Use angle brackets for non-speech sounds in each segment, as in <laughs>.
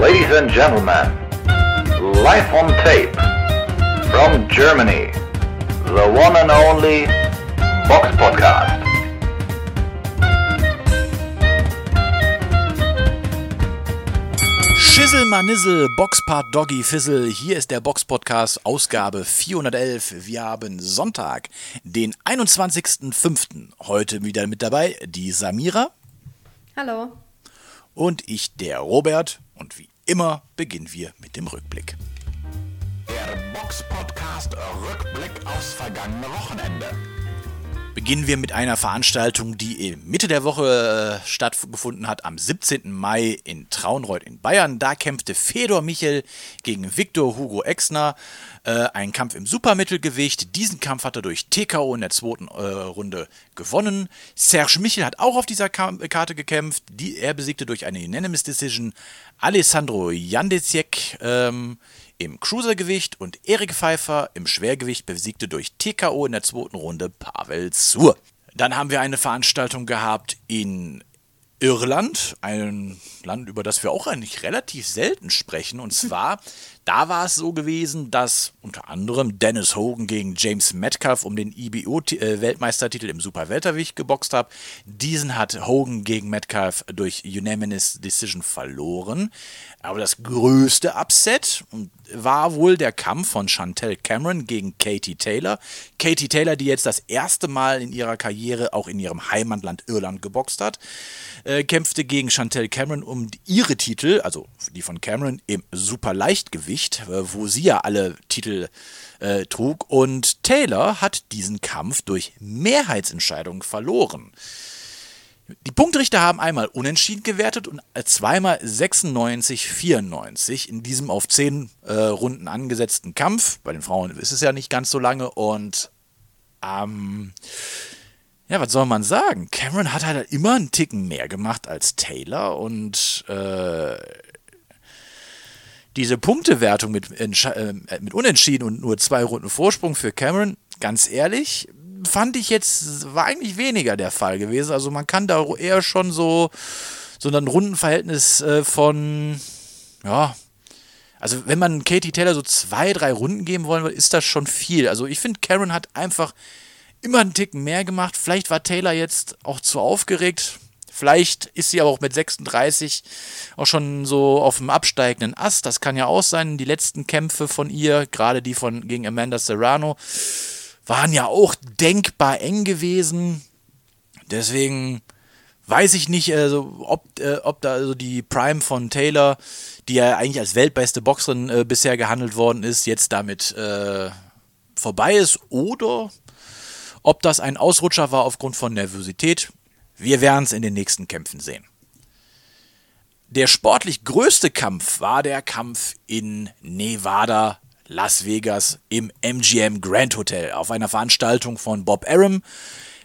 Ladies and gentlemen, live on tape from Germany, the one and only Box Podcast. Schissel Manissel, Boxpart Doggy Fizzle, hier ist der Box Podcast, Ausgabe 411. Wir haben Sonntag, den 21.05. Heute wieder mit dabei die Samira. Hallo. Und ich, der Robert. Und wie immer beginnen wir mit dem Rückblick. Der Box Podcast Rückblick aufs vergangene Wochenende. Beginnen wir mit einer Veranstaltung, die Mitte der Woche äh, stattgefunden hat, am 17. Mai in Traunreuth in Bayern. Da kämpfte Fedor Michel gegen Viktor Hugo Exner. Äh, ein Kampf im Supermittelgewicht. Diesen Kampf hat er durch TKO in der zweiten äh, Runde gewonnen. Serge Michel hat auch auf dieser Kam Karte gekämpft. Die, er besiegte durch eine Unanimous Decision Alessandro Jandesiek. Ähm, im Cruisergewicht und Erik Pfeiffer im Schwergewicht besiegte durch TKO in der zweiten Runde Pavel Zur. Dann haben wir eine Veranstaltung gehabt in Irland, ein Land, über das wir auch eigentlich relativ selten sprechen. Und <laughs> zwar, da war es so gewesen, dass unter anderem Dennis Hogan gegen James Metcalf um den IBO-Weltmeistertitel im Superweltergewicht geboxt hat. Diesen hat Hogan gegen Metcalf durch Unanimous Decision verloren. Aber das größte Upset war wohl der Kampf von Chantel Cameron gegen Katie Taylor. Katie Taylor, die jetzt das erste Mal in ihrer Karriere auch in ihrem Heimatland Irland geboxt hat, äh, kämpfte gegen Chantel Cameron um ihre Titel, also die von Cameron im Superleichtgewicht, äh, wo sie ja alle Titel äh, trug. Und Taylor hat diesen Kampf durch Mehrheitsentscheidung verloren. Die Punktrichter haben einmal unentschieden gewertet und zweimal 96-94 in diesem auf 10 äh, Runden angesetzten Kampf. Bei den Frauen ist es ja nicht ganz so lange und ähm, ja, was soll man sagen? Cameron hat halt immer einen Ticken mehr gemacht als Taylor und äh, diese Punktewertung mit, äh, mit Unentschieden und nur zwei Runden Vorsprung für Cameron, ganz ehrlich, fand ich jetzt, war eigentlich weniger der Fall gewesen. Also man kann da eher schon so, so ein Rundenverhältnis äh, von, ja, also wenn man Katie Taylor so zwei, drei Runden geben wollen will, ist das schon viel. Also ich finde, Karen hat einfach immer einen Ticken mehr gemacht. Vielleicht war Taylor jetzt auch zu aufgeregt. Vielleicht ist sie aber auch mit 36 auch schon so auf dem absteigenden Ast. Das kann ja auch sein. Die letzten Kämpfe von ihr, gerade die von gegen Amanda Serrano, waren ja auch denkbar eng gewesen. Deswegen weiß ich nicht, also, ob, äh, ob da also die Prime von Taylor, die ja eigentlich als weltbeste Boxerin äh, bisher gehandelt worden ist, jetzt damit äh, vorbei ist oder ob das ein Ausrutscher war aufgrund von Nervosität. Wir werden es in den nächsten Kämpfen sehen. Der sportlich größte Kampf war der Kampf in Nevada Las Vegas im MGM Grand Hotel auf einer Veranstaltung von Bob Arum.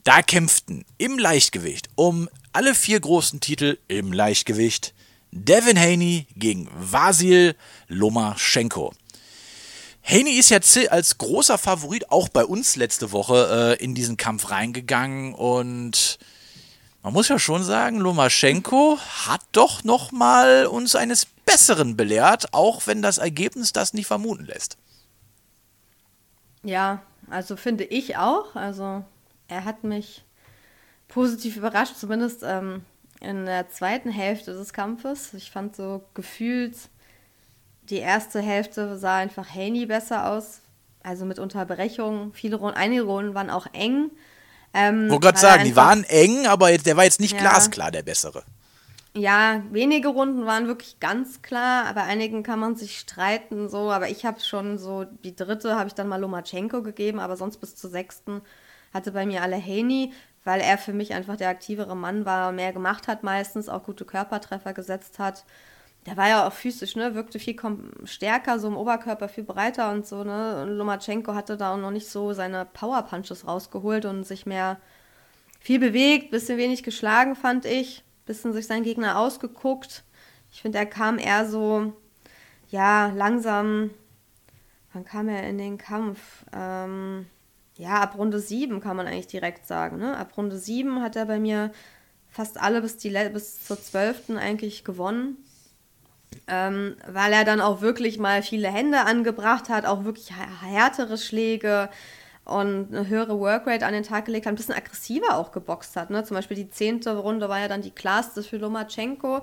Da kämpften im Leichtgewicht um alle vier großen Titel im Leichtgewicht Devin Haney gegen Vasil Lomaschenko. Haney ist ja als großer Favorit auch bei uns letzte Woche äh, in diesen Kampf reingegangen und man muss ja schon sagen, Lomaschenko hat doch noch mal uns eines Besseren belehrt, auch wenn das Ergebnis das nicht vermuten lässt. Ja, also finde ich auch. Also er hat mich positiv überrascht, zumindest ähm, in der zweiten Hälfte des Kampfes. Ich fand so gefühlt, die erste Hälfte sah einfach Haney besser aus. Also mit Unterbrechungen. Viele Runden, einige Runden waren auch eng. Ähm, Wollte gerade sagen, die waren eng, aber der war jetzt nicht ja, glasklar der bessere. Ja, wenige Runden waren wirklich ganz klar, aber einigen kann man sich streiten so, aber ich habe schon so, die dritte habe ich dann mal Lomachenko gegeben, aber sonst bis zur sechsten hatte bei mir alle Haney, weil er für mich einfach der aktivere Mann war, mehr gemacht hat meistens, auch gute Körpertreffer gesetzt hat. Der war ja auch physisch, ne, wirkte viel stärker, so im Oberkörper viel breiter und so, ne. Und Lomachenko hatte da auch noch nicht so seine Power Punches rausgeholt und sich mehr viel bewegt, bisschen wenig geschlagen, fand ich bisschen sich seinen Gegner ausgeguckt. Ich finde, er kam eher so, ja, langsam. Wann kam er in den Kampf? Ähm, ja, ab Runde 7 kann man eigentlich direkt sagen. Ne? Ab Runde 7 hat er bei mir fast alle bis, die, bis zur 12. eigentlich gewonnen. Ähm, weil er dann auch wirklich mal viele Hände angebracht hat, auch wirklich härtere Schläge und eine höhere Workrate an den Tag gelegt hat, ein bisschen aggressiver auch geboxt hat. Ne? Zum Beispiel die zehnte Runde war ja dann die klarste für Lomachenko,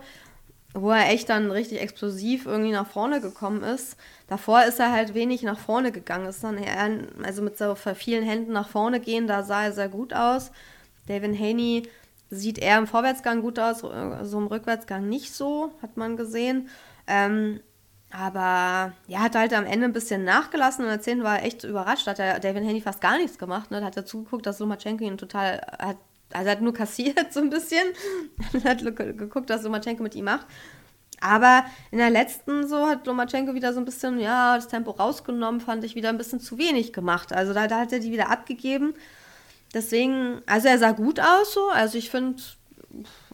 wo er echt dann richtig explosiv irgendwie nach vorne gekommen ist. Davor ist er halt wenig nach vorne gegangen. Ist dann eher, also mit so vielen Händen nach vorne gehen, da sah er sehr gut aus. David Haney sieht eher im Vorwärtsgang gut aus, so also im Rückwärtsgang nicht so, hat man gesehen. Ähm, aber ja, hat halt am Ende ein bisschen nachgelassen und erzählen war echt überrascht. Hat der David Haney fast gar nichts gemacht. Ne? Da hat er zugeguckt, dass Lomachenko ihn total hat, also hat nur kassiert <laughs> so ein bisschen. <laughs> hat geguckt, was Lomachenko mit ihm macht. Aber in der letzten so hat Lomachenko wieder so ein bisschen, ja, das Tempo rausgenommen, fand ich wieder ein bisschen zu wenig gemacht. Also da, da hat er die wieder abgegeben. Deswegen, also er sah gut aus so. Also ich finde,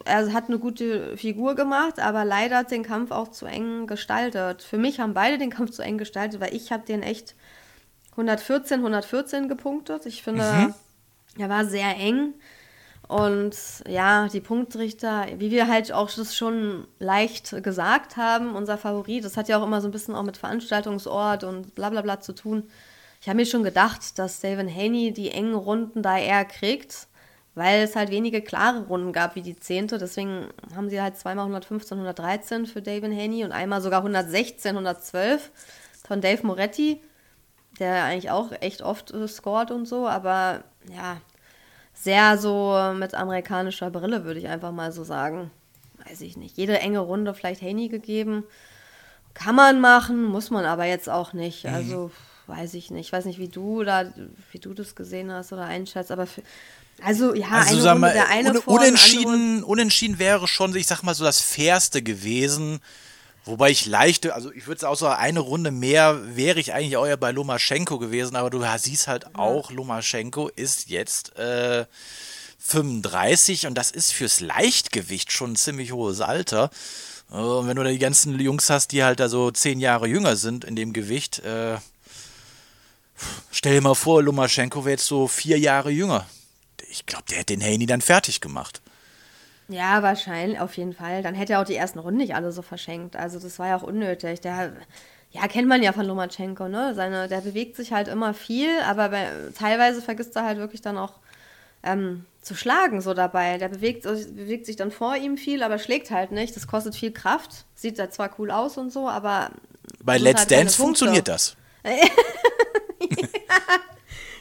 er hat eine gute Figur gemacht, aber leider hat den Kampf auch zu eng gestaltet. Für mich haben beide den Kampf zu eng gestaltet, weil ich habe den echt 114, 114 gepunktet. Ich finde, mhm. er war sehr eng. Und ja, die Punktrichter, wie wir halt auch das schon leicht gesagt haben, unser Favorit, das hat ja auch immer so ein bisschen auch mit Veranstaltungsort und bla bla bla zu tun. Ich habe mir schon gedacht, dass David Haney die engen Runden da eher kriegt weil es halt wenige klare Runden gab wie die zehnte. Deswegen haben sie halt zweimal 115, 113 für David Haney und einmal sogar 116, 112 von Dave Moretti, der eigentlich auch echt oft äh, scored und so, aber ja, sehr so mit amerikanischer Brille, würde ich einfach mal so sagen. Weiß ich nicht. Jede enge Runde vielleicht Haney gegeben. Kann man machen, muss man aber jetzt auch nicht. Mhm. Weiß ich nicht. Ich weiß nicht, wie du da, wie du das gesehen hast oder einschätzt, aber für, also ja, also, eine sag mal, der eine un vor unentschieden, unentschieden wäre schon, ich sag mal so das fairste gewesen. Wobei ich leichte, also ich würde auch sagen, eine Runde mehr wäre ich eigentlich auch ja bei Lomaschenko gewesen, aber du siehst halt ja. auch, Lomaschenko ist jetzt äh, 35 und das ist fürs Leichtgewicht schon ein ziemlich hohes Alter. Und wenn du da die ganzen Jungs hast, die halt da so zehn Jahre jünger sind in dem Gewicht, äh, stell dir mal vor, Lomaschenko wäre jetzt so vier Jahre jünger ich glaube, der hätte den Haney dann fertig gemacht. Ja, wahrscheinlich, auf jeden Fall. Dann hätte er auch die ersten Runden nicht alle so verschenkt. Also das war ja auch unnötig. Der, ja, kennt man ja von Lomachenko, ne? Seine, der bewegt sich halt immer viel, aber bei, teilweise vergisst er halt wirklich dann auch ähm, zu schlagen so dabei. Der bewegt, bewegt sich dann vor ihm viel, aber schlägt halt nicht. Das kostet viel Kraft. Sieht da zwar cool aus und so, aber. Bei Let's halt Dance funktioniert das. <laughs> <laughs>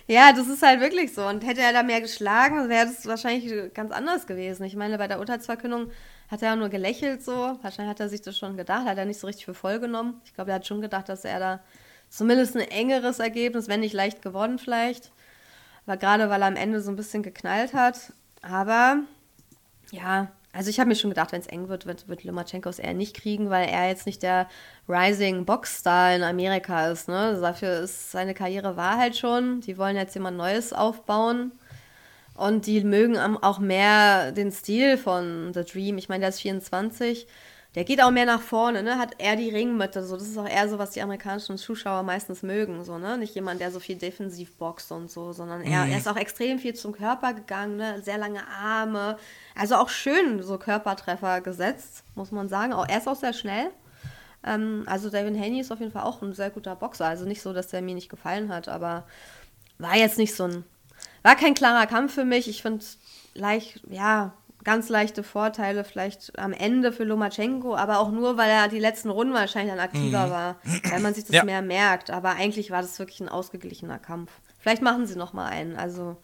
Ja, das ist halt wirklich so. Und hätte er da mehr geschlagen, wäre das wahrscheinlich ganz anders gewesen. Ich meine, bei der Urteilsverkündung hat er ja nur gelächelt so. Wahrscheinlich hat er sich das schon gedacht, hat er nicht so richtig für voll genommen. Ich glaube, er hat schon gedacht, dass er da zumindest ein engeres Ergebnis, wenn nicht leicht gewonnen vielleicht. Aber gerade weil er am Ende so ein bisschen geknallt hat. Aber ja, also ich habe mir schon gedacht, wenn es eng wird, wird, wird Lomachenko es eher nicht kriegen, weil er jetzt nicht der Rising Boxstar in Amerika ist. Ne? Also dafür ist seine Karriere war halt schon. Die wollen jetzt jemand Neues aufbauen. Und die mögen auch mehr den Stil von The Dream. Ich meine, der ist 24 der geht auch mehr nach vorne, ne? Hat eher die Ringmitte. So, das ist auch eher so, was die amerikanischen Zuschauer meistens mögen. So, ne? Nicht jemand, der so viel defensiv boxt und so, sondern er, mhm. er ist auch extrem viel zum Körper gegangen, ne? Sehr lange Arme. Also auch schön so Körpertreffer gesetzt, muss man sagen. Auch, er ist auch sehr schnell. Ähm, also David Haney ist auf jeden Fall auch ein sehr guter Boxer. Also nicht so, dass der mir nicht gefallen hat, aber war jetzt nicht so ein. War kein klarer Kampf für mich. Ich finde leicht, ja, ganz leichte Vorteile vielleicht am Ende für Lomachenko, aber auch nur, weil er die letzten Runden wahrscheinlich dann aktiver mhm. war, weil man sich das ja. mehr merkt. Aber eigentlich war das wirklich ein ausgeglichener Kampf. Vielleicht machen sie noch mal einen. Also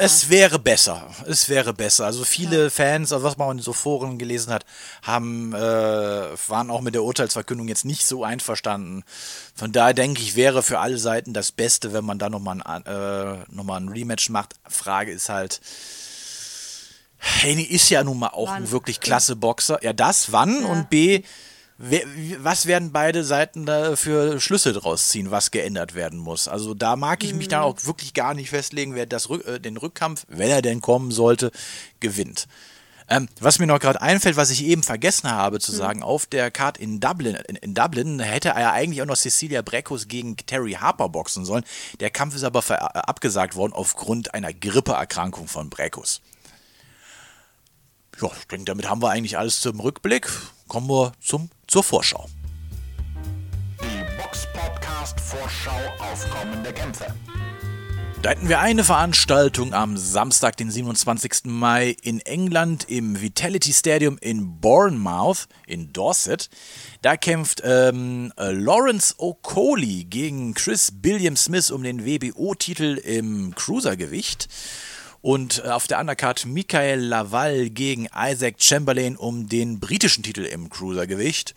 es wäre besser. Es wäre besser. Also viele ja. Fans, also was man in so Foren gelesen hat, haben, äh, waren auch mit der Urteilsverkündung jetzt nicht so einverstanden. Von daher denke ich, wäre für alle Seiten das Beste, wenn man da nochmal ein, äh, noch ein Rematch macht. Frage ist halt, Haney ist ja nun mal auch wann? ein wirklich klasse Boxer. Ja, das, wann? Ja. Und B, was werden beide Seiten da für Schlüsse draus ziehen, was geändert werden muss? Also da mag ich mich mhm. dann auch wirklich gar nicht festlegen, wer das, äh, den Rückkampf, wenn er denn kommen sollte, gewinnt. Ähm, was mir noch gerade einfällt, was ich eben vergessen habe zu mhm. sagen, auf der Card in Dublin, in, in, Dublin hätte er ja eigentlich auch noch Cecilia Breckus gegen Terry Harper boxen sollen. Der Kampf ist aber abgesagt worden aufgrund einer Grippeerkrankung von Breckus. Ja, ich denke, damit haben wir eigentlich alles zum Rückblick. Kommen wir zum zur Vorschau. Die Box Podcast Vorschau auf kommende Kämpfe. Da hätten wir eine Veranstaltung am Samstag, den 27. Mai in England im Vitality Stadium in Bournemouth in Dorset. Da kämpft ähm, äh, Lawrence O'Coley gegen Chris Billiam Smith um den WBO-Titel im Cruisergewicht. Und äh, auf der Undercard Michael Laval gegen Isaac Chamberlain um den britischen Titel im Cruisergewicht.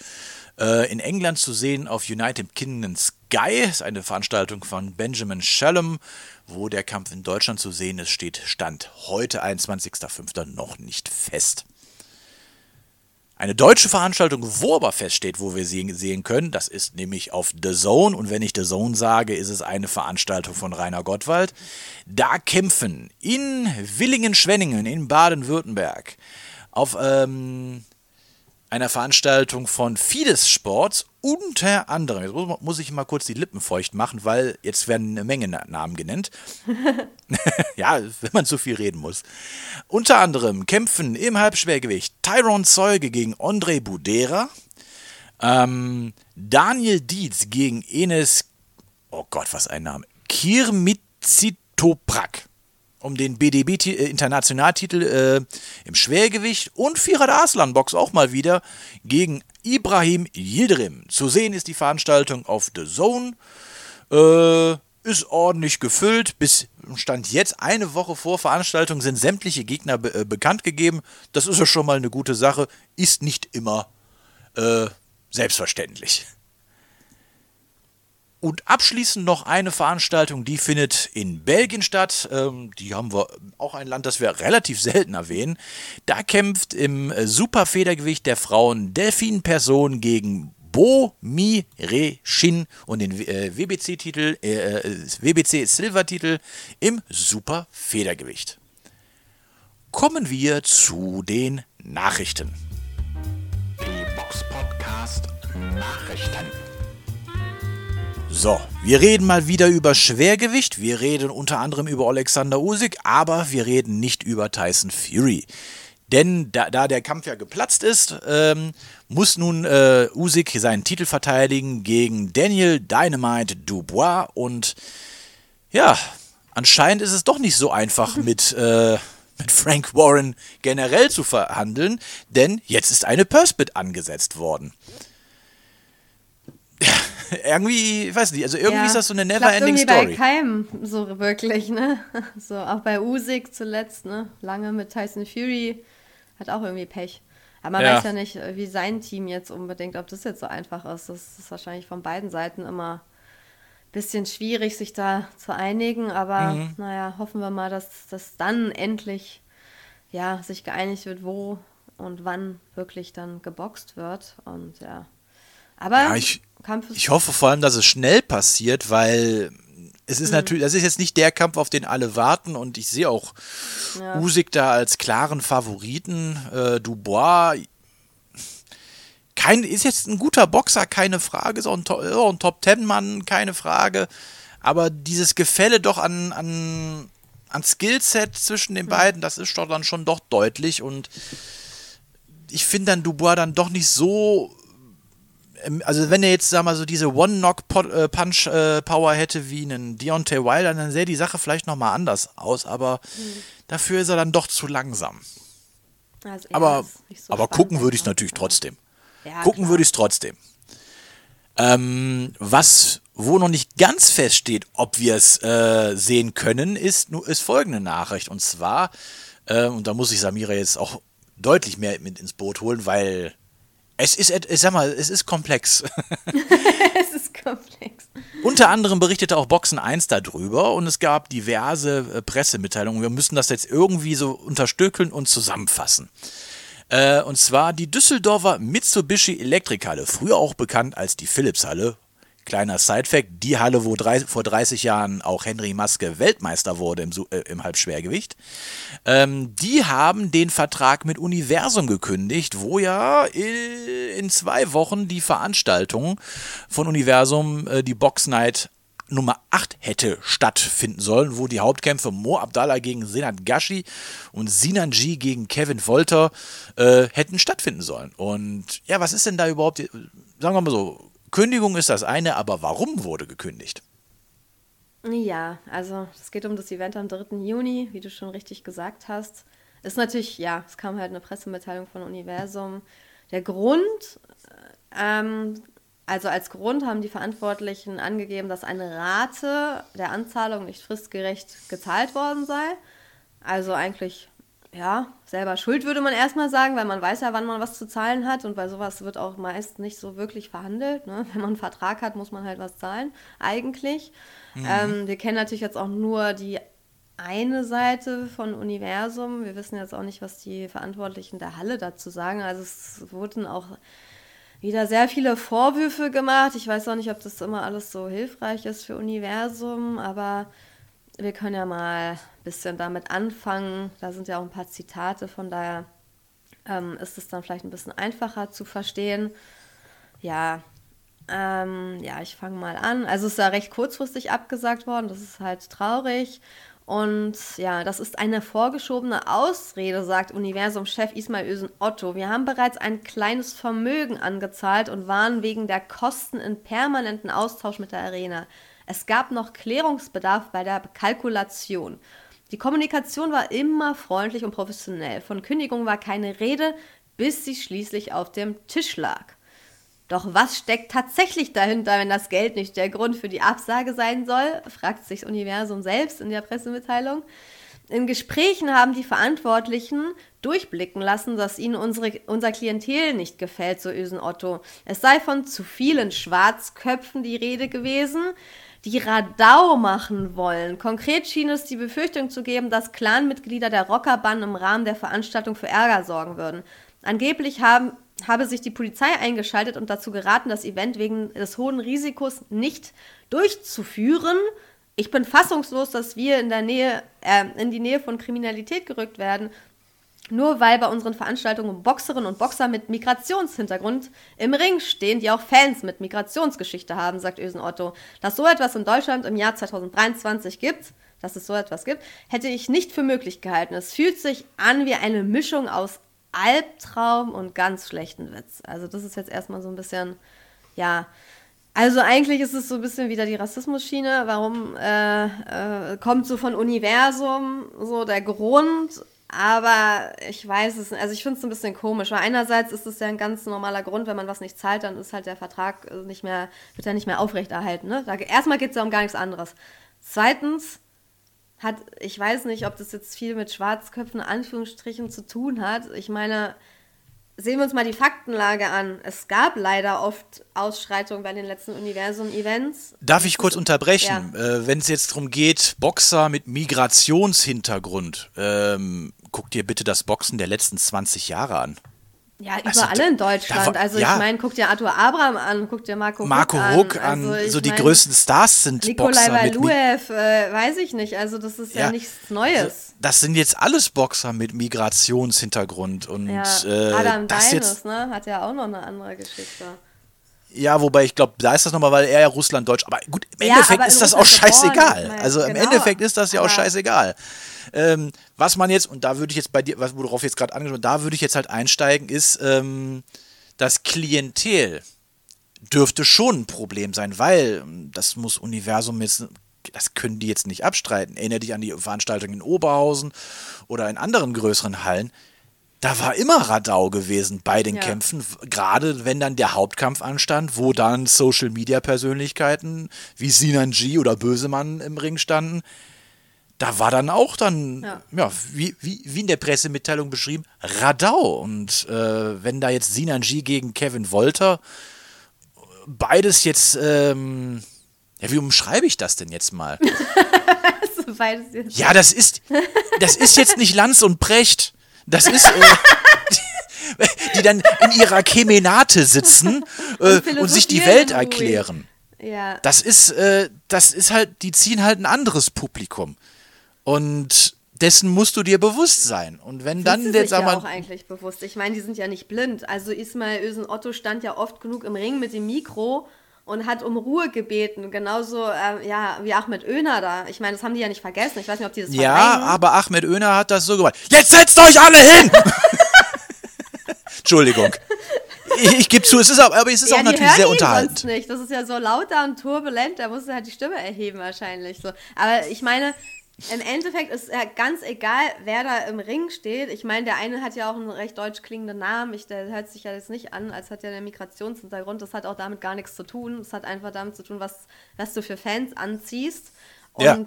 Äh, in England zu sehen auf United Kingdom Sky, ist eine Veranstaltung von Benjamin Shallum, wo der Kampf in Deutschland zu sehen ist, steht Stand heute, 21.05. noch nicht fest. Eine deutsche Veranstaltung, wo aber feststeht, wo wir sie sehen können, das ist nämlich auf The Zone. Und wenn ich The Zone sage, ist es eine Veranstaltung von Rainer Gottwald. Da kämpfen in Willingen-Schwenningen in Baden-Württemberg auf ähm, einer Veranstaltung von Fides Sports unter anderem, jetzt muss, ich mal kurz die Lippen feucht machen, weil jetzt werden eine Menge Namen genannt. <laughs> ja, wenn man zu viel reden muss. Unter anderem kämpfen im Halbschwergewicht Tyron Zeuge gegen André Budera, ähm, Daniel Dietz gegen Enes, oh Gott, was ein Name, Kirmizitoprak um den BDB-Internationaltitel äh, im Schwergewicht und Firat Aslan Box auch mal wieder gegen Ibrahim Yildirim. Zu sehen ist die Veranstaltung auf The Zone. Äh, ist ordentlich gefüllt. Bis Stand jetzt, eine Woche vor Veranstaltung, sind sämtliche Gegner be äh, bekannt gegeben. Das ist ja schon mal eine gute Sache. Ist nicht immer äh, selbstverständlich. Und abschließend noch eine Veranstaltung, die findet in Belgien statt. Ähm, die haben wir auch ein Land, das wir relativ selten erwähnen. Da kämpft im äh, Superfedergewicht der Frauen Delphine Person gegen Bo Mi Re Shin und den äh, WBC-Titel, äh, äh WBC Silver-Titel im Superfedergewicht. Kommen wir zu den Nachrichten. Die Box Podcast Nachrichten. So, wir reden mal wieder über Schwergewicht. Wir reden unter anderem über Alexander Usyk, aber wir reden nicht über Tyson Fury. Denn da, da der Kampf ja geplatzt ist, ähm, muss nun äh, Usyk seinen Titel verteidigen gegen Daniel Dynamite Dubois. Und ja, anscheinend ist es doch nicht so einfach <laughs> mit, äh, mit Frank Warren generell zu verhandeln, denn jetzt ist eine Purse-Bid angesetzt worden. Irgendwie, ich weiß nicht, also irgendwie Ja, ist das so eine never-ending Story. bei keinem so wirklich, ne? <laughs> So, auch bei Usyk zuletzt, ne? Lange mit Tyson Fury, hat auch irgendwie Pech. Aber man Ja. weiß ja nicht, äh, wie sein Team jetzt unbedingt, ob das jetzt so einfach ist. Das ist wahrscheinlich von beiden Seiten immer ein bisschen schwierig, sich da zu einigen. Aber Mhm. naja, hoffen wir mal, dass das dann endlich ja, sich geeinigt wird, wo und wann wirklich dann geboxt wird. Und ja. Aber Ja, ich- Ich hoffe vor allem, dass es schnell passiert, weil es Mhm. ist natürlich, das ist jetzt nicht der Kampf, auf den alle warten und ich sehe auch Ja. Usyk da als klaren Favoriten. Äh, Dubois kein, ist jetzt ein guter Boxer, keine Frage, ist auch ein, auch ein Top-Ten-Mann, keine Frage. Aber dieses Gefälle doch an, an, an Skillset zwischen den beiden, das ist doch dann schon doch deutlich und ich finde dann Dubois dann doch nicht so also wenn er jetzt, sag mal, so diese One-Knock-Punch-Power hätte wie einen Deontay Wilder, dann sähe die Sache vielleicht nochmal anders aus, aber dafür ist er dann doch zu langsam. also Aber, so aber gucken würde ich es ne? natürlich trotzdem. Ja, gucken würde ich es trotzdem. Ähm, was, wo noch nicht ganz feststeht, ob wir es äh, sehen können, ist, ist folgende Nachricht. Und zwar, äh, und da muss ich Samira jetzt auch deutlich mehr mit ins Boot holen, weil es ist, sag mal, es ist komplex. <laughs> Es ist komplex. Unter anderem berichtete auch Boxen 1 darüber und es gab diverse äh, Pressemitteilungen. Wir müssen das jetzt irgendwie so unterstückeln und zusammenfassen. Äh, und zwar die Düsseldorfer Mitsubishi Elektrikhalle, früher auch bekannt als die Philips-Halle. Kleiner Sidefact, die Halle, wo drei, vor 30 Jahren auch Henry Maske Weltmeister wurde im, äh, im Halbschwergewicht. Ähm, die haben den Vertrag mit Universum gekündigt, wo ja in zwei Wochen die Veranstaltung von Universum, äh, die Box Night, Nummer 8 hätte stattfinden sollen, wo die Hauptkämpfe Mo Abdallah gegen Senat Gashi und Sinanji gegen Kevin Wolter äh, hätten stattfinden sollen. Und ja, was ist denn da überhaupt, sagen wir mal so, Kündigung ist das eine, aber warum wurde gekündigt? Ja, also es geht um das Event am 3. Juni, wie du schon richtig gesagt hast. Ist natürlich, ja, es kam halt eine Pressemitteilung von Universum. Der Grund, ähm, also als Grund haben die Verantwortlichen angegeben, dass eine Rate der Anzahlung nicht fristgerecht gezahlt worden sei. Also eigentlich, ja, selber schuld würde man erstmal sagen, weil man weiß ja, wann man was zu zahlen hat und bei sowas wird auch meist nicht so wirklich verhandelt. Ne? Wenn man einen Vertrag hat, muss man halt was zahlen, eigentlich. Ähm, wir kennen natürlich jetzt auch nur die eine Seite von Universum. Wir wissen jetzt auch nicht, was die Verantwortlichen der Halle dazu sagen. Also es wurden auch wieder sehr viele Vorwürfe gemacht. Ich weiß auch nicht, ob das immer alles so hilfreich ist für Universum, aber wir können ja mal ein bisschen damit anfangen. Da sind ja auch ein paar Zitate, von daher ähm, ist es dann vielleicht ein bisschen einfacher zu verstehen. Ja, ähm, ja, ich fange mal an. Also es ist ja recht kurzfristig abgesagt worden, das ist halt traurig. Und ja, das ist eine vorgeschobene Ausrede, sagt Universum-Chef Ismail Ösen Otto. Wir haben bereits ein kleines Vermögen angezahlt und waren wegen der Kosten in permanenten Austausch mit der Arena. Es gab noch Klärungsbedarf bei der Kalkulation. Die Kommunikation war immer freundlich und professionell. Von Kündigung war keine Rede, bis sie schließlich auf dem Tisch lag. Doch was steckt tatsächlich dahinter, wenn das Geld nicht der Grund für die Absage sein soll? fragt sich das Universum selbst in der Pressemitteilung. In Gesprächen haben die Verantwortlichen durchblicken lassen, dass ihnen unsere, unser Klientel nicht gefällt, so Ösen Otto. Es sei von zu vielen Schwarzköpfen die Rede gewesen, die Radau machen wollen. Konkret schien es die Befürchtung zu geben, dass Clanmitglieder der Rockerbanden im Rahmen der Veranstaltung für Ärger sorgen würden. Angeblich haben habe sich die Polizei eingeschaltet und dazu geraten, das Event wegen des hohen Risikos nicht durchzuführen. Ich bin fassungslos, dass wir in der Nähe, äh, in die Nähe von Kriminalität gerückt werden, nur weil bei unseren Veranstaltungen Boxerinnen und Boxer mit Migrationshintergrund im Ring stehen, die auch Fans mit Migrationsgeschichte haben, sagt Ösen Otto. Dass so etwas in Deutschland im Jahr 2023 gibt, dass es so etwas gibt, hätte ich nicht für möglich gehalten. Es fühlt sich an wie eine Mischung aus Albtraum und ganz schlechten Witz. Also das ist jetzt erstmal so ein bisschen, ja. Also eigentlich ist es so ein bisschen wieder die Rassismusschiene. Warum äh, äh, kommt so von Universum so der Grund? Aber ich weiß es nicht. Also ich finde es ein bisschen komisch, weil einerseits ist es ja ein ganz normaler Grund, wenn man was nicht zahlt, dann ist halt der Vertrag nicht mehr, wird ja nicht mehr aufrechterhalten. Ne? Da, erstmal geht es ja um gar nichts anderes. Zweitens hat, ich weiß nicht, ob das jetzt viel mit Schwarzköpfen Anführungsstrichen zu tun hat. Ich meine, sehen wir uns mal die Faktenlage an. Es gab leider oft Ausschreitungen bei den letzten Universum-Events. Darf ich kurz unterbrechen? Ja. Äh, Wenn es jetzt darum geht, Boxer mit Migrationshintergrund, ähm, guck dir bitte das Boxen der letzten 20 Jahre an. Ja, also, überall in Deutschland. War, also ja. ich meine, guck dir Arthur Abraham an, guck dir Marco, Marco Huck an. An. Also so die größten Stars sind Nikolai Boxer. Valuev, äh, weiß ich nicht. Also das ist ja, ja, nichts Neues. Das sind jetzt alles Boxer mit Migrationshintergrund. Und, ja. äh, Adam das Deines, jetzt, ne? hat ja auch noch eine andere Geschichte. Ja, wobei ich glaube, da ist das nochmal, weil er ja Russland-Deutsch. Aber gut, im ja, Endeffekt ist das auch scheißegal. Geboren, also im genau. Endeffekt ist das ja auch scheißegal. Ähm, was man jetzt, und da würde ich jetzt bei dir, was, worauf jetzt gerade angesprochen da würde ich jetzt halt einsteigen, ist, ähm, das Klientel dürfte schon ein Problem sein, weil ähm, das muss Universum jetzt, das können die jetzt nicht abstreiten. Erinnere dich an die Veranstaltung in Oberhausen oder in anderen größeren Hallen da war immer Radau gewesen bei den ja. Kämpfen, gerade wenn dann der Hauptkampf anstand, wo dann Social Media Persönlichkeiten wie Sinan G oder Bösemann im Ring standen. Da war dann auch dann, ja, ja wie, wie, wie in der Pressemitteilung beschrieben, Radau. Und äh, wenn da jetzt Sinan G gegen Kevin Wolter, beides jetzt, ähm, ja, wie umschreibe ich das denn jetzt mal? <laughs> beides jetzt. Ja, das ist, das ist jetzt nicht Lanz und Precht. Das ist. Äh, die, dann in ihrer Kemenate sitzen äh, und, und, sich die Welt erklären. Ja. Das ist, äh, das ist halt, die ziehen halt ein anderes Publikum. Und dessen musst du dir bewusst sein. Und wenn dann der jetzt aber. Ja auch eigentlich bewusst. Ich meine, die sind ja nicht blind. Also Ismail Ösen Otto stand ja oft genug im Ring mit dem Mikro und hat um Ruhe gebeten. Genauso äh, ja, wie Ahmed Öner da. Ich meine, das haben die ja nicht vergessen. Ich weiß nicht, ob die das Ja, verdrängen. aber Ahmed Öner hat das so gemacht. Jetzt setzt euch alle hin! <laughs> Entschuldigung. Ich, ich gebe zu, es ist aber, aber es ist ja, auch natürlich sehr unterhaltend. nicht. Das ist ja so lauter und turbulent, da musst du halt die Stimme erheben wahrscheinlich. So. Aber ich meine, im Endeffekt ist ja ganz egal, wer da im Ring steht. Ich meine, der eine hat ja auch einen recht deutsch klingenden Namen. Ich, der hört sich ja jetzt nicht an, als hat ja einen Migrationshintergrund. Das hat auch damit gar nichts zu tun. Das hat einfach damit zu tun, was, was du für Fans anziehst. Und, Ja.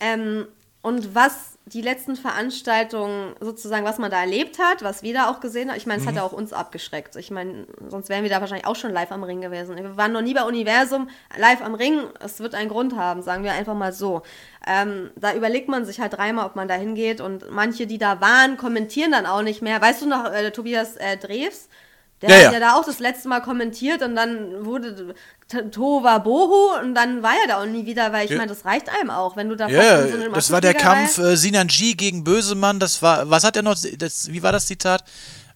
ähm, und was die letzten Veranstaltungen sozusagen, was man da erlebt hat, was wir da auch gesehen haben, ich meine, es hat Mhm. ja auch uns abgeschreckt. Ich meine, sonst wären wir da wahrscheinlich auch schon live am Ring gewesen. Wir waren noch nie bei Universum live am Ring. Es wird einen Grund haben, sagen wir einfach mal so. Ähm, da überlegt man sich halt dreimal, ob man da hingeht. Und manche, die da waren, kommentieren dann auch nicht mehr. Weißt du noch, äh, Tobias äh, Drews? Der Ja, hat ja. da auch das letzte Mal kommentiert und dann wurde Tova Bohu und dann war er da auch nie wieder, weil ich Ja. meine, das reicht einem auch, wenn du da Ja, so das war der Kampf äh, Sinan G gegen Bösemann. Das war, was hat er noch? Das, wie war das Zitat?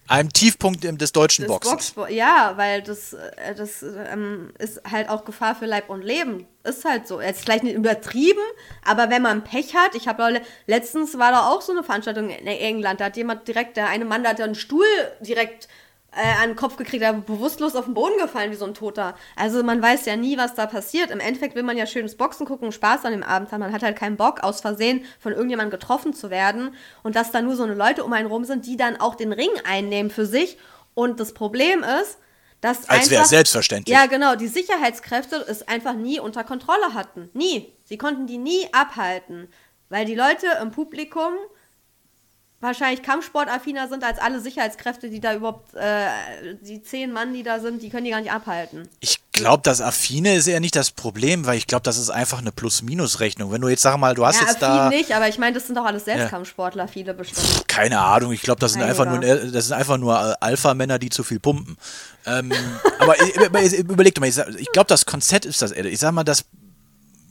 Einem Tiefpunkt des deutschen Das Boxens. Boxsport, ja, weil das, äh, das ähm, ist halt auch Gefahr für Leib und Leben. Ist halt so. Jetzt vielleicht nicht übertrieben, aber wenn man Pech hat, ich habe letztens war da auch so eine Veranstaltung in England, da hat jemand direkt, der eine Mann, der hat einen Stuhl direkt an den Kopf gekriegt, der bewusstlos auf den Boden gefallen wie so ein Toter. Also man weiß ja nie, was da passiert. Im Endeffekt will man ja schönes Boxen gucken, Spaß an dem Abend haben. Man hat halt keinen Bock, aus Versehen von irgendjemandem getroffen zu werden und dass da nur so eine Leute um einen rum sind, die dann auch den Ring einnehmen für sich. Und das Problem ist, dass Als wäre es selbstverständlich. Ja, genau. Die Sicherheitskräfte es einfach nie unter Kontrolle hatten. Nie. Sie konnten die nie abhalten, weil die Leute im Publikum wahrscheinlich kampfsportaffiner sind als alle Sicherheitskräfte, die da überhaupt, äh, die zehn Mann, die da sind, die können die gar nicht abhalten. Ich glaube, das Affine ist eher nicht das Problem, weil ich glaube, das ist einfach eine Plus-Minus-Rechnung. Wenn du jetzt, sag mal, du hast Ja, jetzt da. nicht, aber ich meine, das sind doch alles Selbstkampfsportler, viele bestimmt. Keine Ahnung, ich glaube, das sind einfach nur, das sind einfach nur Alpha-Männer, die zu viel pumpen. Ähm, <laughs> aber überleg doch mal, ich, ich glaube, das Konzept ist das, ich sag mal, das,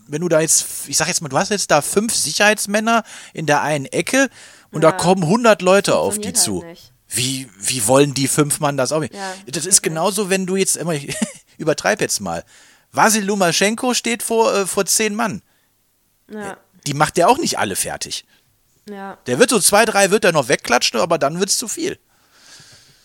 wenn du da jetzt, ich sag jetzt mal, du hast jetzt da fünf Sicherheitsmänner in der einen Ecke und da Ja. kommen 100 Leute auf die Funktioniert zu. halt nicht. Wie, wie wollen die fünf Mann das auch? Ja, das ist genauso, wenn du jetzt immer, ich <laughs> übertreib jetzt mal. Vasil Lumaschenko steht vor, äh, vor zehn Mann. Ja, Die macht der auch nicht alle fertig. ja. Der wird so zwei, drei wird er noch wegklatschen, aber dann wird's zu viel.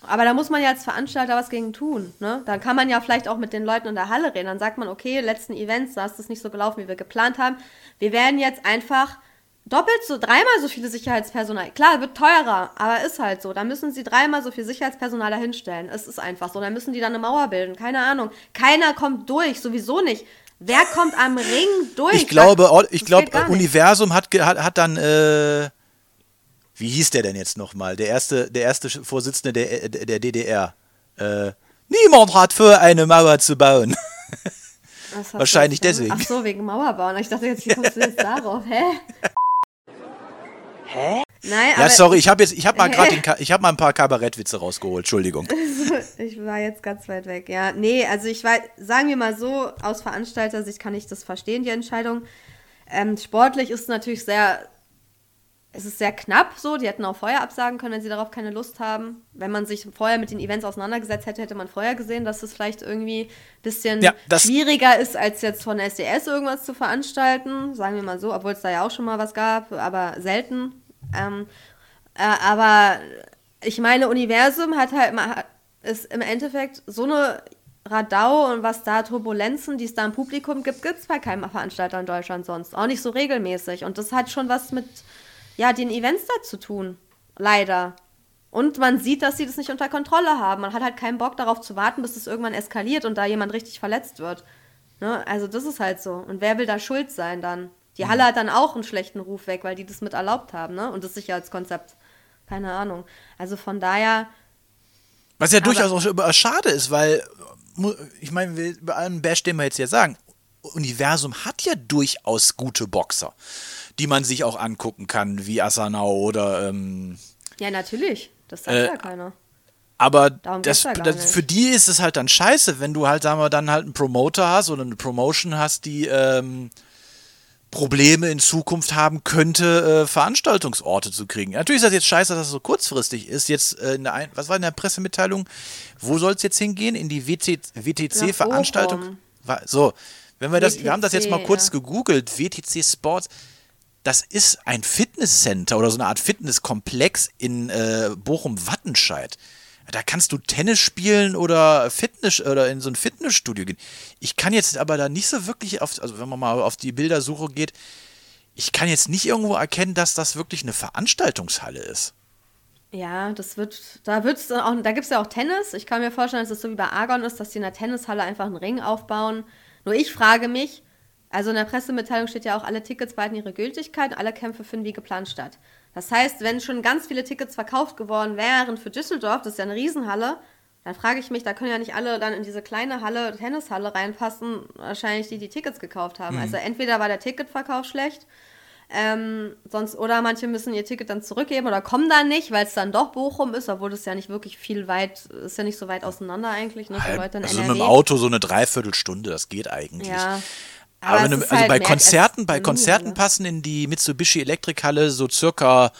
Aber da muss man ja als Veranstalter was gegen tun. Ne? Dann kann man ja vielleicht auch mit den Leuten in der Halle reden. Dann sagt man, okay, letzten Events, da ist das nicht so gelaufen, wie wir geplant haben. Wir werden jetzt einfach doppelt so, dreimal so viele Sicherheitspersonal. Klar, wird teurer, aber ist halt so. Da müssen sie dreimal so viel Sicherheitspersonal dahinstellen. Es ist einfach so. Dann müssen die dann eine Mauer bilden. Keine Ahnung. Keiner kommt durch, sowieso nicht. Wer kommt am Ring durch? Ich glaube, Das- ich glaube. Universum hat, hat, hat dann, äh, wie hieß der denn jetzt nochmal? Der erste, der erste Vorsitzende der, der, der DDR. Äh, niemand hat für eine Mauer zu bauen. Wahrscheinlich deswegen. Ach so, wegen Mauerbauen. Ich dachte jetzt, wie <laughs> kommst du jetzt darauf? Hä? Hä? Nein, ja, aber sorry, ich habe jetzt, ich habe mal <laughs> gerade, ich habe mal ein paar Kabarettwitze rausgeholt. Entschuldigung. <laughs> ich war jetzt ganz weit weg. Ja, nee, also ich war, sagen wir mal so, aus Veranstalter-Sicht kann ich das verstehen, die Entscheidung. Ähm, sportlich ist es natürlich sehr, es ist sehr knapp so. Die hätten auch vorher absagen können, wenn sie darauf keine Lust haben. Wenn man sich vorher mit den Events auseinandergesetzt hätte, hätte man vorher gesehen, dass es vielleicht irgendwie ein bisschen Ja, das- schwieriger ist, als jetzt von SDS irgendwas zu veranstalten. Sagen wir mal so, obwohl es da ja auch schon mal was gab, aber selten. Ähm, äh, aber ich meine, Universum hat halt ist im Endeffekt so eine Radau und was da Turbulenzen, die es da im Publikum gibt, gibt es bei keinem Veranstalter in Deutschland sonst. Auch nicht so regelmäßig. Und das hat schon was mit ja, den Events da zu tun. Leider. Und man sieht, dass sie das nicht unter Kontrolle haben. Man hat halt keinen Bock darauf zu warten, bis es irgendwann eskaliert und da jemand richtig verletzt wird. Ne? Also das ist halt so. Und wer will da schuld sein dann? Die Halle hat dann auch einen schlechten Ruf weg, weil die das mit erlaubt haben, ne? Und das Sicherheitskonzept. Keine Ahnung. Also von daher, Was ja durchaus auch schade ist, weil, ich meine, bei allem Bash, den wir jetzt hier sagen, Universum hat ja durchaus gute Boxer, die man sich auch angucken kann, wie Asanao oder, ähm, ja natürlich. Das sagt Äh, ja keiner. aber das, das, für die ist es halt dann scheiße, wenn du halt, sagen wir, dann halt einen Promoter hast oder eine Promotion hast, die ähm, Probleme in Zukunft haben könnte, äh, Veranstaltungsorte zu kriegen. Natürlich ist das jetzt scheiße, dass es so kurzfristig ist. Jetzt, äh, in der ein, was war in der Pressemitteilung? Wo soll es jetzt hingehen? In die WT, WTC-Veranstaltung? So, wenn wir das, wir haben das jetzt mal WTC, kurz ja. gegoogelt, WTC Sports, das ist ein Fitnesscenter oder so eine Art Fitnesskomplex in äh, Bochum-Wattenscheid. Da kannst du Tennis spielen oder Fitness oder in so ein Fitnessstudio gehen. Ich kann jetzt aber da nicht so wirklich auf, also wenn man mal auf die Bildersuche geht, ich kann jetzt nicht irgendwo erkennen, dass das wirklich eine Veranstaltungshalle ist. Ja, das wird, da wird's auch, da gibt es ja auch Tennis. Ich kann mir vorstellen, dass es so wie bei Argon ist, dass die in der Tennishalle einfach einen Ring aufbauen. Nur ich frage mich, also in der Pressemitteilung steht ja auch, alle Tickets behalten ihre Gültigkeit, alle Kämpfe finden wie geplant statt. Das heißt, wenn schon ganz viele Tickets verkauft geworden wären für Düsseldorf, das ist ja eine Riesenhalle, dann frage ich mich, da können ja nicht alle dann in diese kleine Halle, Tennishalle reinpassen, wahrscheinlich die, die Tickets gekauft haben. Also entweder war der Ticketverkauf schlecht, ähm, sonst, oder manche müssen ihr Ticket dann zurückgeben oder kommen dann nicht, weil es dann doch Bochum ist, obwohl das ja nicht wirklich viel weit, ist ja nicht so weit auseinander eigentlich, ne, in Also NRW. mit dem Auto so eine Dreiviertelstunde, das geht eigentlich. Ja. Aber, es du, also halt bei Konzerten, bei Konzerten Minihalle. passen in die Mitsubishi Elektrikhalle so circa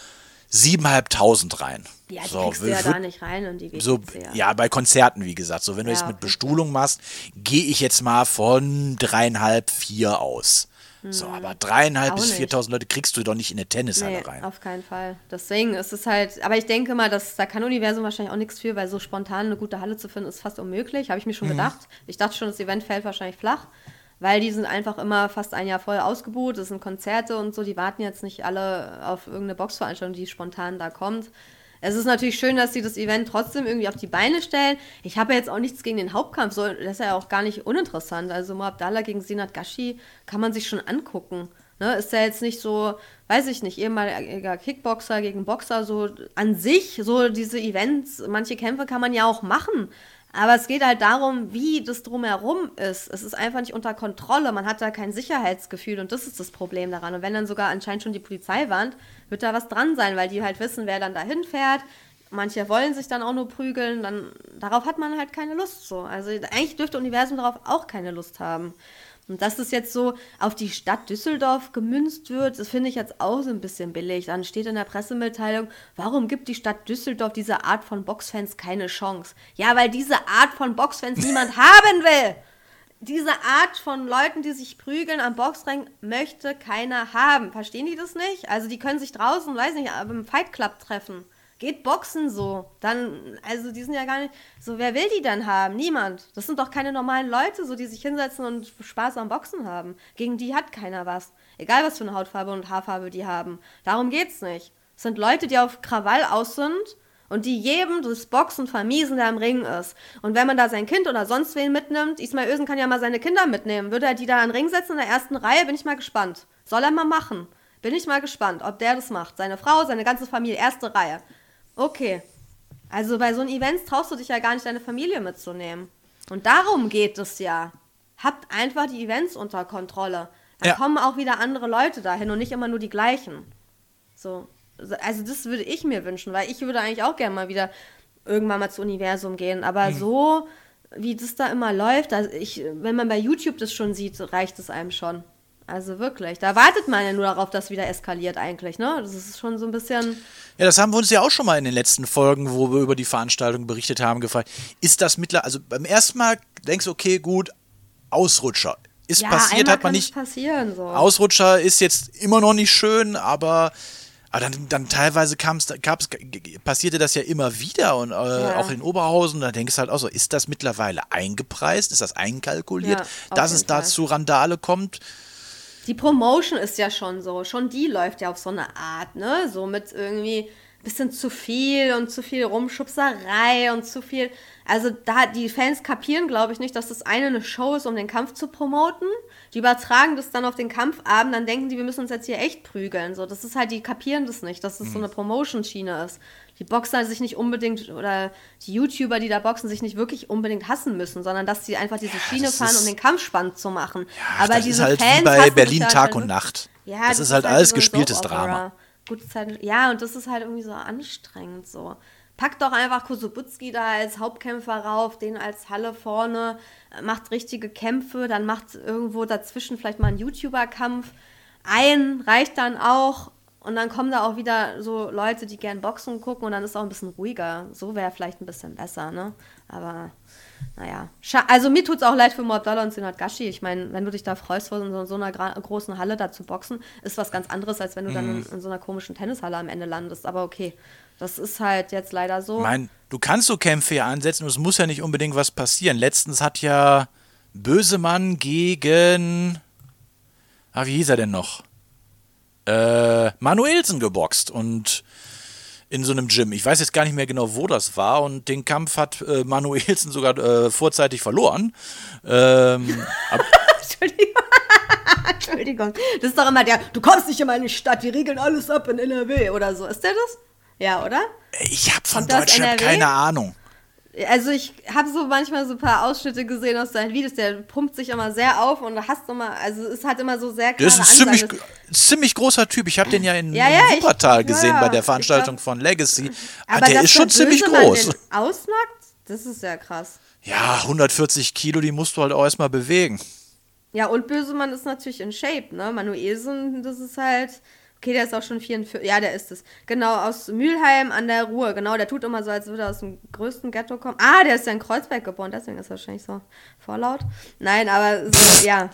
7.500 rein. Ja, die so, kriegst du ja da nicht rein und die so, WTC, ja, bei Konzerten, wie gesagt. So, wenn du Ja, jetzt mit. Bestuhlung machst, gehe ich jetzt mal von dreieinhalb, vier aus. So, aber dreieinhalb Hm. Auch bis nicht. 4.000 Leute kriegst du doch nicht in eine Tennishalle Nee, rein. auf keinen Fall. Deswegen ist es halt, aber ich denke mal, dass da kann Universum wahrscheinlich auch nichts für, weil so spontan eine gute Halle zu finden, ist fast unmöglich. Habe ich mir Mhm. schon gedacht. Ich dachte schon, das Event fällt wahrscheinlich flach, weil die sind einfach immer fast ein Jahr vorher ausgebucht. Das sind Konzerte und so, die warten jetzt nicht alle auf irgendeine Boxveranstaltung, die spontan da kommt. Es ist natürlich schön, dass sie das Event trotzdem irgendwie auf die Beine stellen. Ich habe ja jetzt auch nichts gegen den Hauptkampf, so, das ist ja auch gar nicht uninteressant. Also Moabdallah gegen Sinat Gashi kann man sich schon angucken. Ne, ist ja jetzt nicht so, weiß ich nicht, ehemaliger Kickboxer gegen Boxer, so an sich, so diese Events, manche Kämpfe kann man ja auch machen. Aber es geht halt darum, wie das drumherum ist. Es ist einfach nicht unter Kontrolle. Man hat da kein Sicherheitsgefühl und das ist das Problem daran. Und wenn dann sogar anscheinend schon die Polizei warnt, wird da was dran sein, weil die halt wissen, wer dann dahin fährt. Manche wollen sich dann auch nur prügeln, dann darauf hat man halt keine Lust so. Also eigentlich dürfte Universum darauf auch keine Lust haben. Und dass das jetzt so auf die Stadt Düsseldorf gemünzt wird, das finde ich jetzt auch so ein bisschen billig. Dann steht in der Pressemitteilung, warum gibt die Stadt Düsseldorf dieser Art von Boxfans keine Chance? Ja, weil diese Art von Boxfans niemand <laughs> haben will. Diese Art von Leuten, die sich prügeln am Boxring, möchte keiner haben. Verstehen die das nicht? Also die können sich draußen, weiß nicht, im Fight Club treffen. Geht Boxen so. Dann, also die sind ja gar nicht. So, wer will die dann haben? Niemand. Das sind doch keine normalen Leute, so die sich hinsetzen und Spaß am Boxen haben. Gegen die hat keiner was. Egal was für eine Hautfarbe und Haarfarbe die haben. Darum geht's nicht. Es sind Leute, die auf Krawall aus sind und die jedem das Boxen vermiesen, der im Ring ist. Und wenn man da sein Kind oder sonst wen mitnimmt, Ismail Ösen kann ja mal seine Kinder mitnehmen. Würde er die da in den Ring setzen in der ersten Reihe, bin ich mal gespannt. Soll er mal machen. Bin ich mal gespannt, ob der das macht. Seine Frau, seine ganze Familie, erste Reihe. Okay. Also bei so einem Events traust du dich ja gar nicht, deine Familie mitzunehmen. Und darum geht es ja. Habt einfach die Events unter Kontrolle. Dann Ja. kommen auch wieder andere Leute dahin und nicht immer nur die gleichen. So. Also das würde ich mir wünschen, weil ich würde eigentlich auch gerne mal wieder irgendwann mal zu Universum gehen. Aber Mhm. so, wie das da immer läuft, also ich, wenn man bei YouTube das schon sieht, reicht es einem schon. Also wirklich. Da wartet man ja nur darauf, dass wieder eskaliert eigentlich, ne? Das ist schon so ein bisschen. Ja, das haben wir uns ja auch schon mal in den letzten Folgen, wo wir über die Veranstaltung berichtet haben, gefragt. Ist das mittlerweile, also beim ersten Mal denkst du, okay, gut, Ausrutscher. Ist Ja, passiert, hat man nicht. passieren, so. Ausrutscher ist jetzt immer noch nicht schön, aber, aber dann, dann teilweise kam's, gab's, passierte das ja immer wieder und äh, auch in Oberhausen. Da denkst du halt auch so, ist das mittlerweile eingepreist? Ist das einkalkuliert, Ja, dass es da zu Randale kommt? Die Promotion ist ja schon so. Schon die läuft ja auf so eine Art, ne? So mit irgendwie bisschen zu viel und zu viel Rumschubserei und zu viel. Also da die Fans kapieren, glaube ich, nicht, dass das eine eine Show ist, um den Kampf zu promoten. Die übertragen das dann auf den Kampfabend, dann denken die, wir müssen uns jetzt hier echt prügeln. So, das ist halt, die kapieren das nicht, dass das so eine Promotion-Schiene ist. Die Boxer sich nicht unbedingt oder die YouTuber, die da boxen, sich nicht wirklich unbedingt hassen müssen, sondern dass sie einfach diese Schiene das fahren, um den Kampf spannend zu machen. Ach, Aber das diese ist halt Fans wie bei Berlin halt Tag dann und Nacht. Ja, das, ist halt alles so ein gespieltes Soap-Opera. Drama. Gute Zeit, ja, und das ist halt irgendwie so anstrengend so. Packt doch einfach Kosubutski da als Hauptkämpfer rauf, den als Halle vorne, äh, macht richtige Kämpfe, dann macht irgendwo dazwischen vielleicht mal einen YouTuber-Kampf. Ein reicht dann auch und dann kommen da auch wieder so Leute, die gern Boxen gucken und dann ist auch ein bisschen ruhiger. So wäre vielleicht ein bisschen besser, ne? Aber naja. Also mir tut es auch leid für Moabdallah und Sinat Gashi. Ich meine, wenn du dich da freust, vor so, so einer großen Halle da zu boxen, ist was ganz anderes, als wenn du mhm. dann in, in, so einer komischen Tennishalle am Ende landest. Aber okay, das ist halt jetzt leider so. Mein, du kannst so Kämpfe ja ansetzen und es muss ja nicht unbedingt was passieren. Letztens hat ja Bösemann gegen. Ah, wie hieß er denn noch? Äh, Manuelsen geboxt und in so einem Gym. Ich weiß jetzt gar nicht mehr genau, wo das war. Und den Kampf hat äh, Manuelsen <laughs> sogar äh, vorzeitig verloren. Ähm, <laughs> Entschuldigung. <laughs> Entschuldigung. Das ist doch immer der, du kommst nicht in meine Stadt, die regeln alles ab in NRW oder so. Ist der das? Ja, oder? Ich habe von Deutschland keine Ahnung. Also ich habe so manchmal so ein paar Ausschnitte gesehen aus seinen Videos, der pumpt sich immer sehr auf und hast immer, also es hat immer so sehr klare Das ist ein ziemlich, ziemlich großer Typ. Ich habe den ja in, ja, ja, in Wuppertal ich, gesehen ja, bei der Veranstaltung glaub, von Legacy. Aber der ist schon ziemlich groß. Ausnackt? Das ist ja krass. Ja, 140 Kilo, die musst du halt auch erstmal bewegen. Ja, und Bösemann ist natürlich in Shape, ne? Manuelsen, das ist halt, Okay, der ist auch schon 44. Ja, der ist es. Genau, aus Mülheim an der Ruhr. Genau, der tut immer so, als würde er aus dem größten Ghetto kommen. Ah, der ist ja in Kreuzberg geboren, deswegen ist er wahrscheinlich so vorlaut. Nein, aber so, ja.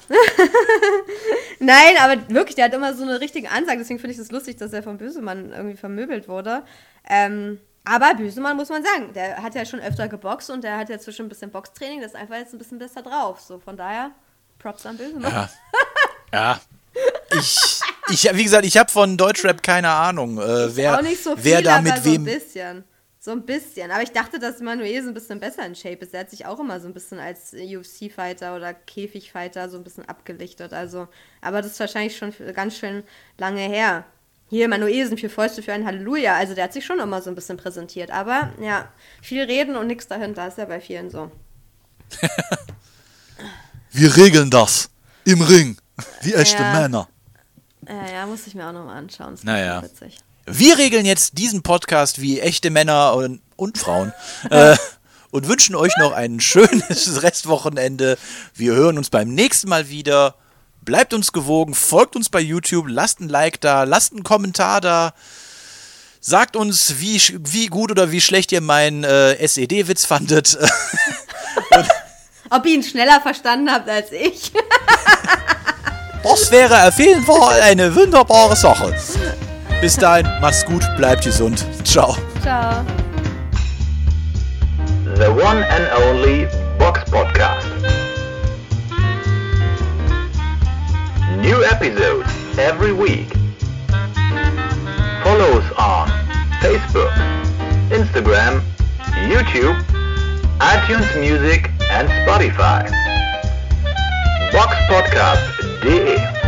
<laughs> Nein, aber wirklich, der hat immer so eine richtige Ansage. Deswegen finde ich es das lustig, dass er vom Bösemann irgendwie vermöbelt wurde. Ähm, aber Büsemann muss man sagen, der hat ja schon öfter geboxt und der hat ja zwischen ein bisschen Boxtraining, das ist einfach jetzt ein bisschen besser drauf. So, von daher, Props an Büsemann. Ja. ja, <laughs> ich, ich, wie gesagt, ich habe von Deutschrap keine Ahnung, äh, wer, so viel, wer da mit so wem. Ein bisschen. So ein bisschen. Aber ich dachte, dass Manuel so ein bisschen besser in Shape ist. Er hat sich auch immer so ein bisschen als UFC-Fighter oder Käfig-Fighter so ein bisschen abgelichtet. Also, aber das ist wahrscheinlich schon ganz schön lange her. Hier, Manuelsen, vier Fäuste für ein Halleluja. Also, der hat sich schon immer so ein bisschen präsentiert. Aber ja, viel reden und nichts dahinter ist ja bei vielen so. <laughs> Wir regeln das. Im Ring. Wie echte ja. Männer. Ja, ja, muss ich mir auch nochmal anschauen. Das naja. Witzig. Wir regeln jetzt diesen Podcast wie echte Männer und, und Frauen. äh, <laughs> und wünschen euch noch ein schönes <laughs> Restwochenende. Wir hören uns beim nächsten Mal wieder. Bleibt uns gewogen, folgt uns bei YouTube, lasst ein Like da, lasst einen Kommentar da. Sagt uns, wie, wie gut oder wie schlecht ihr meinen äh, SED-Witz fandet. <laughs> Ob ihr ihn schneller verstanden habt als ich. Das wäre auf jeden Fall eine wunderbare Sache. Bis dahin, macht's gut, bleibt gesund. Ciao. Ciao. The one and only Box Podcast. New episodes every week. Follow us on Facebook, Instagram, YouTube, iTunes Music and Spotify. Box Podcast prazer.